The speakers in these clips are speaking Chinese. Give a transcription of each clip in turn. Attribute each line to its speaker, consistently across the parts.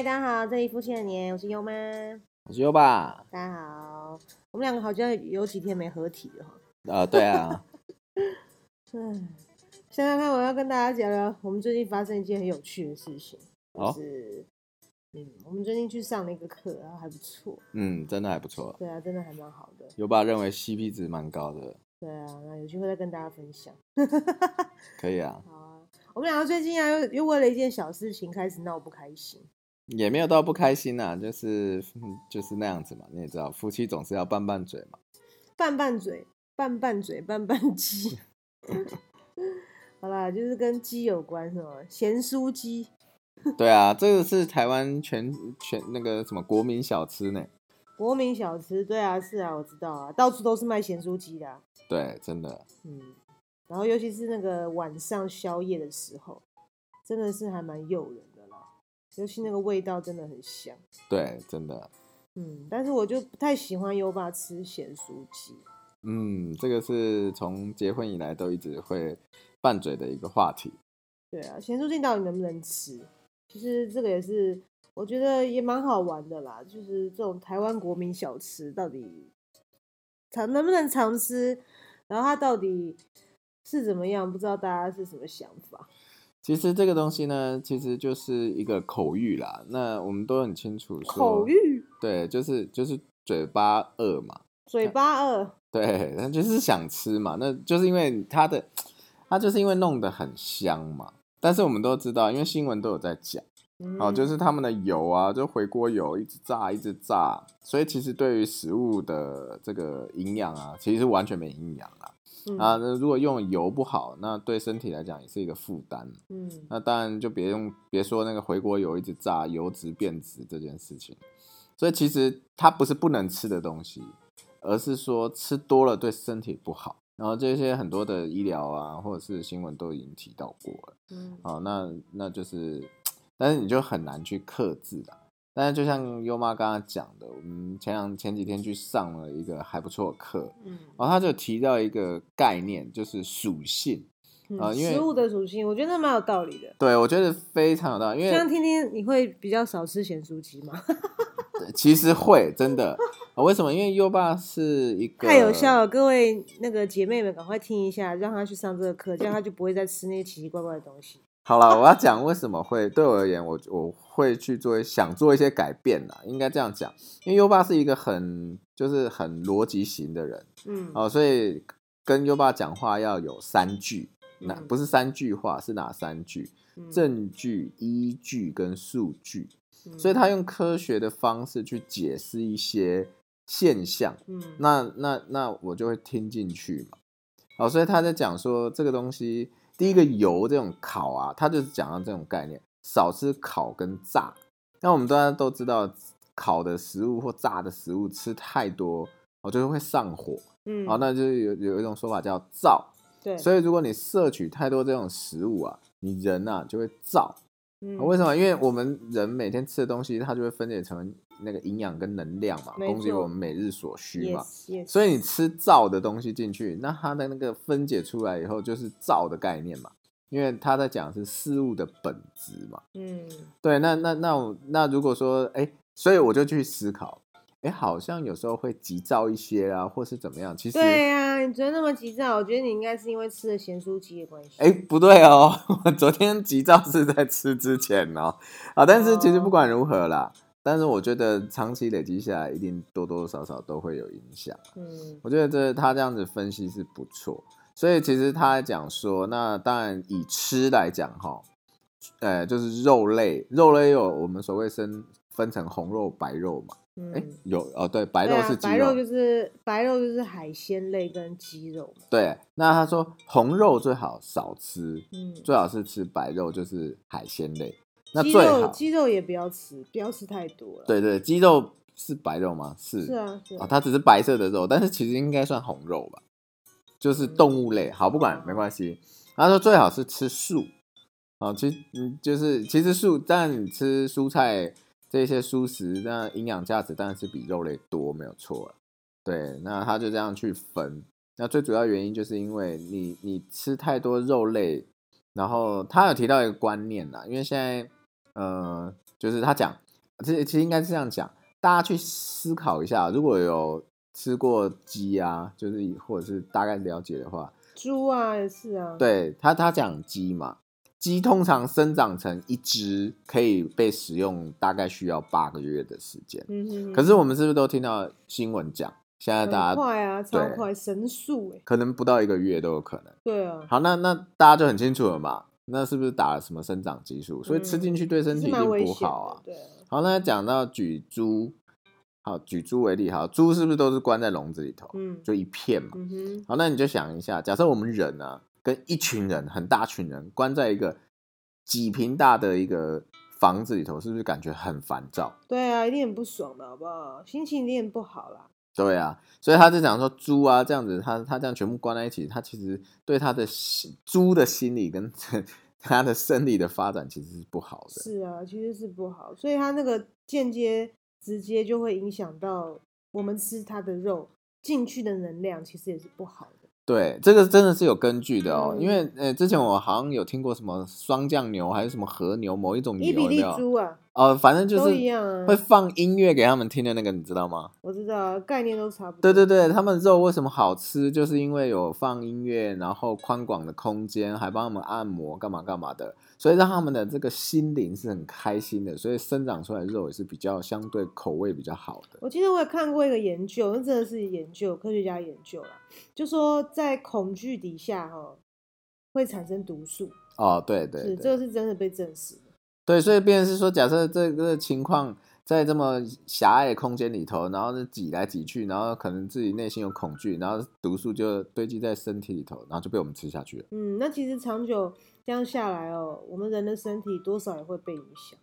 Speaker 1: 嗨，大家好，这里夫妻的年，我是优妈。
Speaker 2: 我是优爸。
Speaker 1: 大家好，我们两个好像有几天没合体了哈。
Speaker 2: 呃，对啊。
Speaker 1: 嗯，现在看，我要跟大家讲了我们最近发生一件很有趣的事情，
Speaker 2: 哦
Speaker 1: 就是，嗯，我们最近去上了一个课，然后还不错。
Speaker 2: 嗯，真的还不错。
Speaker 1: 对啊，真的还蛮好的。
Speaker 2: 优爸认为 CP 值蛮高的，
Speaker 1: 对啊，那有机会再跟大家分享。
Speaker 2: 可以啊，
Speaker 1: 好啊，我们两个最近啊，又又为了一件小事情开始闹不开心。
Speaker 2: 也没有到不开心呐、就是嗯就是那样子嘛。你也知道，夫妻总是要拌拌嘴嘛。
Speaker 1: 拌拌嘴，拌拌嘴，拌拌鸡。好啦，就是跟鸡有关是吗？咸酥鸡。
Speaker 2: 对啊，这个是台湾全全那个什么国民小吃呢？
Speaker 1: 国民小吃，对啊，是啊，我知道啊，到处都是卖咸酥鸡的啊、
Speaker 2: 对，真的，
Speaker 1: 嗯，然后尤其是那个晚上宵夜的时候，真的是还蛮诱人尤其那个味道真的很香。
Speaker 2: 对，真的，
Speaker 1: 嗯，但是我就不太喜欢优爸吃咸酥鸡。
Speaker 2: 嗯，这个是从结婚以来都一直会拌嘴的一个话题。
Speaker 1: 对啊，咸酥鸡到底能不能吃？其实这个也是我觉得也蛮好玩的啦，就是这种台湾国民小吃到底常能不能常吃，然后它到底是怎么样，不知道大家是什么想法。
Speaker 2: 其实这个东西呢，其实就是一个口欲啦。那我们都很清楚说，
Speaker 1: 口欲，
Speaker 2: 对，就是就是嘴巴饿嘛，
Speaker 1: 嘴巴饿，
Speaker 2: 对，那就是想吃嘛，那就是因为它的，它就是因为弄得很香嘛。但是我们都知道，因为新闻都有在讲，哦，就是是他们的油啊，就回锅油一直炸一直炸，所以其实对于食物的这个营养啊，其实是完全没营养啦。
Speaker 1: 嗯
Speaker 2: 啊，那如果用油不好，那对身体来讲也是一个负担。
Speaker 1: 嗯
Speaker 2: 那当然就别用别说那个回锅油一直炸，油脂变质这件事情。所以其实它不是不能吃的东西，而是说吃多了对身体不好。然后这些很多的医疗啊，或者是新闻都已经提到过了。
Speaker 1: 嗯
Speaker 2: 好，那那就是，但是你就很难去克制啦。但是就像优妈刚刚讲的，我们前两前几天去上了一个还不错的课，
Speaker 1: 嗯
Speaker 2: 然后他就提到一个概念，就是属性。啊
Speaker 1: 嗯，
Speaker 2: 因为
Speaker 1: 食物的属性，我觉得蛮有道理的。
Speaker 2: 对我觉得非常有道理，因为
Speaker 1: 这样听听，你会比较少吃咸酥鸡吗？
Speaker 2: 其实会真的、啊为什么？因为优爸是一个
Speaker 1: 太有效了，各位那个姐妹们，赶快听一下，让他去上这个课，这样他就不会再吃那些奇奇怪怪的东西。
Speaker 2: 好了，我要讲为什么会对我而言，我我会去做想做一些改变啦，应该这样讲，因为优爸是一个很就是很逻辑型的人
Speaker 1: 嗯，
Speaker 2: 哦，所以跟优爸讲话要有三句，那
Speaker 1: 嗯。
Speaker 2: 不是三句话，是哪三句？
Speaker 1: 嗯。
Speaker 2: 证据、依据跟数据，
Speaker 1: 嗯。
Speaker 2: 所以他用科学的方式去解释一些现象，
Speaker 1: 嗯。
Speaker 2: 那那那我就会听进去嘛。好，所以他在讲说这个东西，第一个油这种烤啊，它就是讲到这种概念，少吃烤跟炸。那我们大家都知道，烤的食物或炸的食物吃太多，哦，就是会上火。
Speaker 1: 嗯，
Speaker 2: 哦，那就是有有一种说法叫燥。
Speaker 1: 对，
Speaker 2: 所以如果你摄取太多这种食物啊，你人啊就会燥。
Speaker 1: 嗯
Speaker 2: 为什么？因为我们人每天吃的东西，它就会分解成那个营养跟能量嘛，供给我们每日所需嘛。
Speaker 1: yes, yes.
Speaker 2: 所以你吃燥的东西进去，那它的那个分解出来以后就是燥的概念嘛，因为他在讲是事物的本质嘛。
Speaker 1: 嗯
Speaker 2: 对，那那那那如果说，哎，所以我就去思考，哎，好像有时候会急躁一些啊，或是怎么样？其实，
Speaker 1: 对呀、你昨天那么急躁，我觉得你应该是因为吃了咸酥鸡的关系。
Speaker 2: 哎，不对哦，我昨天急躁是在吃之前哦，啊，但是其实
Speaker 1: 哦
Speaker 2: 不管如何啦，但是我觉得长期累积下来，一定多多少少都会有影响。
Speaker 1: 嗯
Speaker 2: 我觉得这他这样子分析是不错，所以其实他讲说，那当然以吃来讲哈，呃，就是肉类，肉类有我们所谓分分成红肉、白肉嘛，
Speaker 1: 嗯，
Speaker 2: 哎、有哦，对，白肉是鸡肉，
Speaker 1: 白肉就是白肉就是海鲜类跟鸡肉嘛。
Speaker 2: 对。那他说红肉最好少吃，
Speaker 1: 嗯，
Speaker 2: 最好是吃白肉，就是海鲜类。那
Speaker 1: 鸡肉
Speaker 2: 最好，
Speaker 1: 鸡肉也不要吃，不要吃太多了。，
Speaker 2: 对对，鸡肉是白肉吗？是
Speaker 1: 是啊，是
Speaker 2: 啊、
Speaker 1: 啊。
Speaker 2: 它只是白色的肉，但是其实应该算红肉吧，就是动物类。好，不管没关系。他说最好是吃素，啊，其实嗯，就是其实素，但你吃蔬菜这些蔬食，那营养价值当然是比肉类多，没有错了。对，那他就这样去分。那最主要原因就是因为你你吃太多肉类，然后他有提到一个观念啦，因为现在呃，就是他讲其实其实应该是这样讲，大家去思考一下，如果有吃过鸡啊，就是或者是大概了解的话，
Speaker 1: 猪啊也是啊，
Speaker 2: 对他他讲鸡嘛，鸡通常生长成一只可以被使用，大概需要八个月的时间。
Speaker 1: 嗯哼哼，
Speaker 2: 可是我们是不是都听到新闻讲，现在大家
Speaker 1: 快啊，超
Speaker 2: 对
Speaker 1: 快，神速哎，
Speaker 2: 可能不到一个月都有可能。
Speaker 1: 对啊，
Speaker 2: 好，那那大家就很清楚了嘛，那是不是打了什么生长激素？所以吃进去对身体一定不，好啊。
Speaker 1: 对啊，
Speaker 2: 好，那讲到举猪，好，举猪为例，好，猪是不是都是关在笼子里头，
Speaker 1: 嗯
Speaker 2: 就一片嘛？好，那你就想一下，假设我们人啊，跟一群人，很大群人关在一个几平大的一个房子里头，是不是感觉很烦躁？
Speaker 1: 对啊，一定很不爽的好不好？心情一定很不好啦。
Speaker 2: 对啊，所以他就讲说猪啊这样子，他他这样全部关在一起，他其实对他的心猪的心理跟 他的生理的发展其实是不好的。
Speaker 1: 是啊，其实是不好，所以他那个间接、直接就会影响到我们吃它的肉进去的能量，其实也是不好的。
Speaker 2: 对，这个真的是有根据的哦，
Speaker 1: 嗯
Speaker 2: 因为呃，之前我好像有听过什么双降牛还是什么和牛某一种牛
Speaker 1: 伊比利
Speaker 2: 有没有？
Speaker 1: 猪啊，
Speaker 2: 哦，反正就
Speaker 1: 都
Speaker 2: 是
Speaker 1: 一样啊
Speaker 2: 会放音乐给他们听的那个，你知道吗？
Speaker 1: 我知道啊，概念都差不多。
Speaker 2: 对对对，他们肉为什么好吃，就是因为有放音乐，然后宽广的空间，还帮他们按摩，干嘛干嘛的，所以让他们的这个心灵是很开心的，所以生长出来的肉也是比较相对口味比较好的。
Speaker 1: 我记得我也看过一个研究，那真的是研究，科学家研究啦，就说在恐惧底下哈、会产生毒素，
Speaker 2: 哦，对对
Speaker 1: 是
Speaker 2: 对，
Speaker 1: 这个是真的被证实的。
Speaker 2: 对，所以变是说，假设这个情况在这么狭隘的空间里头，然后呢挤来挤去，然后可能自己内心有恐惧，然后毒素就堆积在身体里头，然后就被我们吃下去了。
Speaker 1: 嗯，那其实长久这样下来哦，我们人的身体多少也会被影响。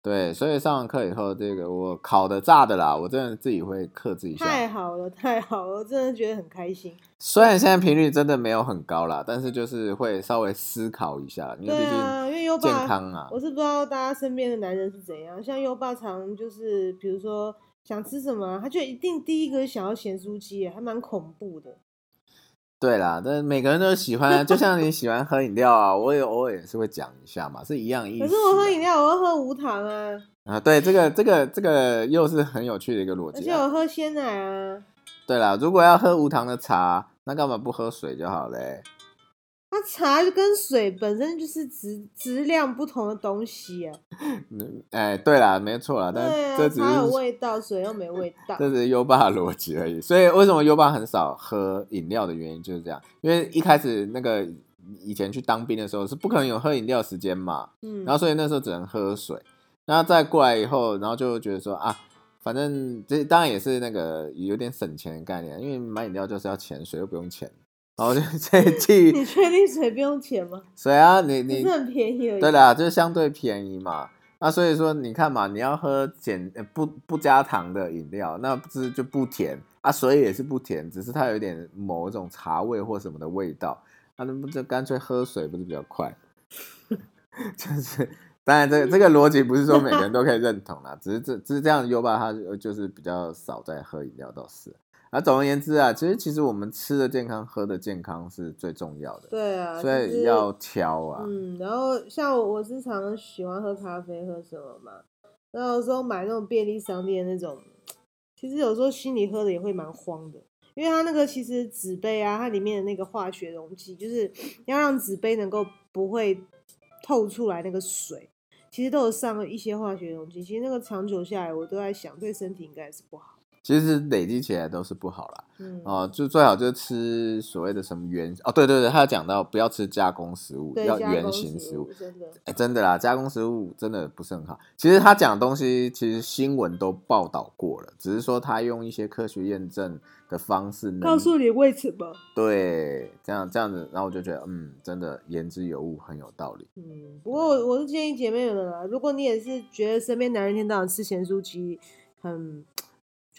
Speaker 2: 对，所以上完课以后，这个我烤的炸的啦，我真的自己会克制一下。
Speaker 1: 太好了，太好了，我真的觉得很开心。
Speaker 2: 虽然现在频率真的没有很高啦，但是就是会稍微思考一下，因为毕
Speaker 1: 对啊，因为优
Speaker 2: 竟健
Speaker 1: 爸，
Speaker 2: 康啊
Speaker 1: 我。是不知道大家身边的男人是怎样，像优爸常就是，比如说想吃什么啊，他就一定第一个想要咸酥鸡，还蛮恐怖的。
Speaker 2: 对啦，但每个人都喜欢啊，就像你喜欢喝饮料啊，我也偶尔也是会讲一下嘛，是一样意思啊。
Speaker 1: 可是我喝饮料，我要喝无糖啊，
Speaker 2: 啊，对，这个这个这个又是很有趣的一个逻
Speaker 1: 而
Speaker 2: 辑啊。
Speaker 1: 且我喝鲜奶啊。
Speaker 2: 对啦，如果要喝无糖的茶，那干嘛不喝水就好嘞？
Speaker 1: 它茶就跟水本身就是质质量不同的东西啊。
Speaker 2: 嗯，哎，对啦，没错啦，但这只是
Speaker 1: 味道，水又没味道。
Speaker 2: 这只是优爸的逻辑而已。所以为什么优爸很少喝饮料的原因就是这样，因为一开始那个以前去当兵的时候是不可能有喝饮料时间嘛，
Speaker 1: 嗯，
Speaker 2: 然后所以那时候只能喝水，然后再过来以后，然后就觉得说啊，反正这当然也是那个有点省钱的概念，因为买饮料就是要钱，水又不用钱，然后就这一季
Speaker 1: 你确定水不用钱吗？
Speaker 2: 水啊，你你
Speaker 1: 是很便宜而已。
Speaker 2: 对啦，就是相对便宜嘛。那所以说，你看嘛，你要喝减呃不不加糖的饮料，那不是就不甜啊？水也是不甜，只是它有一点某一种茶味或什么的味道，那那不就干脆喝水不是比较快？就是当然这个这个逻辑不是说每个人都可以认同啦，只是这只是这样，优吧他就就是比较少在喝饮料，倒是。啊，总而言之啊，其实其实我们吃的健康，喝的健康是最重要的，
Speaker 1: 对啊，
Speaker 2: 所以要挑啊。
Speaker 1: 嗯，然后像我我是常喜欢喝咖啡，喝什么嘛？然后有时候买那种便利商店那种，其实有时候心里喝的也会蛮慌的，因为它那个其实纸杯啊，它里面的那个化学溶剂，就是要让纸杯能够不会透出来那个水，其实都有上了一些化学溶剂。其实那个长久下来，我都在想，对身体应该是不好。
Speaker 2: 其实累积起来都是不好啦。
Speaker 1: 嗯，
Speaker 2: 哦，就最好就吃所谓的什么原哦，对对对，他有讲到不要吃加工食物，要原
Speaker 1: 加工
Speaker 2: 形食物。
Speaker 1: 真的。
Speaker 2: 哎，真的啦，加工食物真的不是很好。其实他讲的东西，其实新闻都报道过了，只是说他用一些科学验证的方式，
Speaker 1: 告诉你为什么？
Speaker 2: 对，这样这样子，然后我就觉得，嗯，真的言之有物，很有道理。
Speaker 1: 嗯，不过我我是建议姐妹们啊，如果你也是觉得身边男人一天到晚吃咸酥鸡，很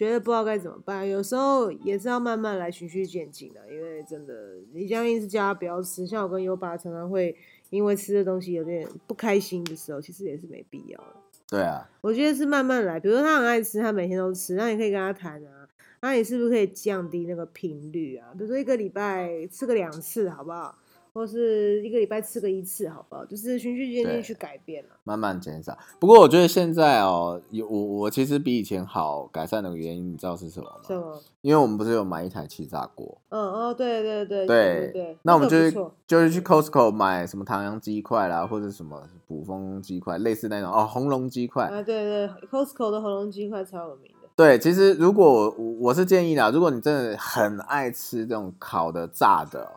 Speaker 1: 觉得不知道该怎么办，有时候也是要慢慢来循序渐进的，因为真的你这样一直叫他不要吃，像我跟优爸常常会因为吃的东西有点不开心的时候，其实也是没必要的。
Speaker 2: 对啊，
Speaker 1: 我觉得是慢慢来，比如说他很爱吃，他每天都吃，那你可以跟他谈啊，那你是不是可以降低那个频率啊？比如说一个礼拜吃个两次，好不好？或是一个礼拜吃个一次，好不好？就是循序渐进去改变了。
Speaker 2: 慢慢减少。不过我觉得现在哦，有我我其实比以前好改善的原因，你知道是什么吗？
Speaker 1: 什么？
Speaker 2: 因为我们不是有买一台气炸锅，
Speaker 1: 嗯哦，对对对
Speaker 2: 对
Speaker 1: 对，
Speaker 2: 那我们就是就是去 Costco 买什么唐扬鸡块啦，或者什么捕风鸡块，类似那种哦红龙鸡块。
Speaker 1: 啊，对对，Costco 的红龙鸡块超有名的。
Speaker 2: 对，其实如果我我是建议啦，如果你真的很爱吃这种烤的、炸的哦，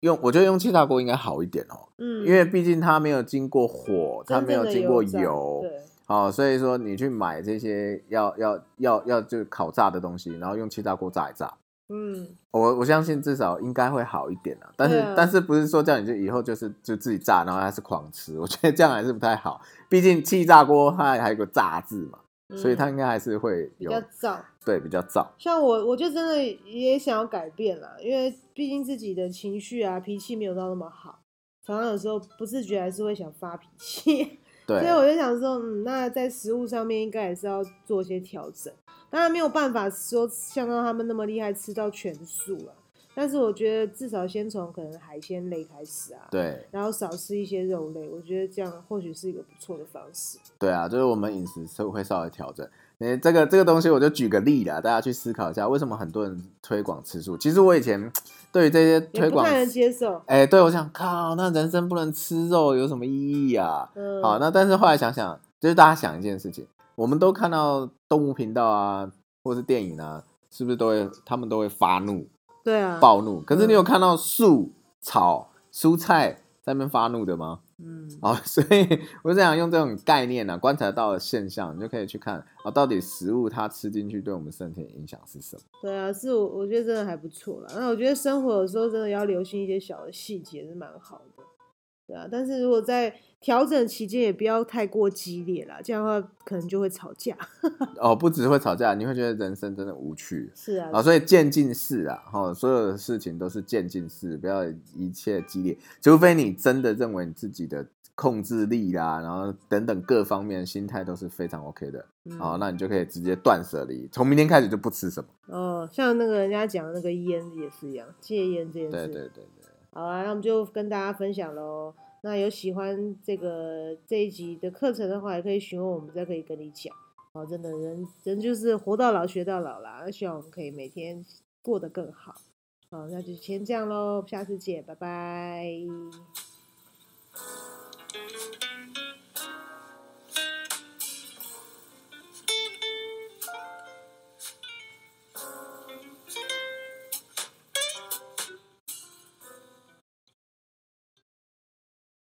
Speaker 2: 用我觉得用气炸锅应该好一点哦，
Speaker 1: 嗯，
Speaker 2: 因为毕竟它没有经过火，它没有经过
Speaker 1: 炸
Speaker 2: 油，
Speaker 1: 对，
Speaker 2: 哦，所以说你去买这些要要要要就烤炸的东西，然后用气炸锅炸一炸，
Speaker 1: 嗯，
Speaker 2: 我我相信至少应该会好一点啊。但是、
Speaker 1: 啊
Speaker 2: 但是不是说叫你就以后就是就自己炸，然后还是狂吃？我觉得这样还是不太好。毕竟气炸锅它还有个炸字嘛，所以它
Speaker 1: 嗯
Speaker 2: 应该还是会
Speaker 1: 比
Speaker 2: 有
Speaker 1: 较燥。
Speaker 2: 对比较燥。
Speaker 1: 像我，我就真的也想要改变啦，因为毕竟自己的情绪啊、脾气没有到那么好，常常有时候不自觉还是会想发脾气。
Speaker 2: 对
Speaker 1: 所以我就想说，嗯，那在食物上面应该也是要做一些调整。当然没有办法说像到他们那么厉害吃到全素了，但是我觉得至少先从可能海鲜类开始啊，，
Speaker 2: 对
Speaker 1: 然后少吃一些肉类，我觉得这样或许是一个不错的方式。
Speaker 2: 对啊，就是我们饮食是会稍微调整。诶，这个这个东西我就举个例啦，大家去思考一下，为什么很多人推广吃素？其实我以前 对于这些推广
Speaker 1: 不太能接受。
Speaker 2: 哎、对我想靠，那人生不能吃肉有什么意义啊？
Speaker 1: 嗯，
Speaker 2: 好，那但是后来想想，就是大家想一件事情，我们都看到动物频道啊，或是电影啊，是不是都会他们都会发怒、
Speaker 1: 对啊，
Speaker 2: 暴怒？可是你
Speaker 1: 嗯
Speaker 2: 有看到树、草、蔬菜在那边发怒的吗？
Speaker 1: 嗯，
Speaker 2: 哦，所以我是想用这种概念呢、观察到的现象，你就可以去看啊、到底食物它吃进去对我们身体的影响是什么？
Speaker 1: 对啊，是我我觉得真的还不错啦。那我觉得生活有时候真的要留心一些小的细节是蛮好的，对啊。但是如果在调整期间也不要太过激烈啦，这样的话可能就会吵架。
Speaker 2: 哦，不只会吵架，你会觉得人生真的无趣。
Speaker 1: 是啊，
Speaker 2: 啊，所以渐进式啊，哈，所有的事情都是渐进式，不要一切激烈，除非你真的认为你自己的控制力啦，然后等等各方面心态都是非常 OK 的，
Speaker 1: 嗯
Speaker 2: 好、那你就可以直接断舍离，从明天开始就不吃什么。
Speaker 1: 哦，像那个人家讲的那个烟也是一样，戒烟这件事。
Speaker 2: 对对对对，
Speaker 1: 好啊，那我们就跟大家分享喽。那有喜欢这个这一集的课程的话，也可以询问我们，再可以跟你讲。哦，真的人人就是活到老学到老啦，希望我们可以每天过得更好。好，那就先这样喽，下次见，拜拜。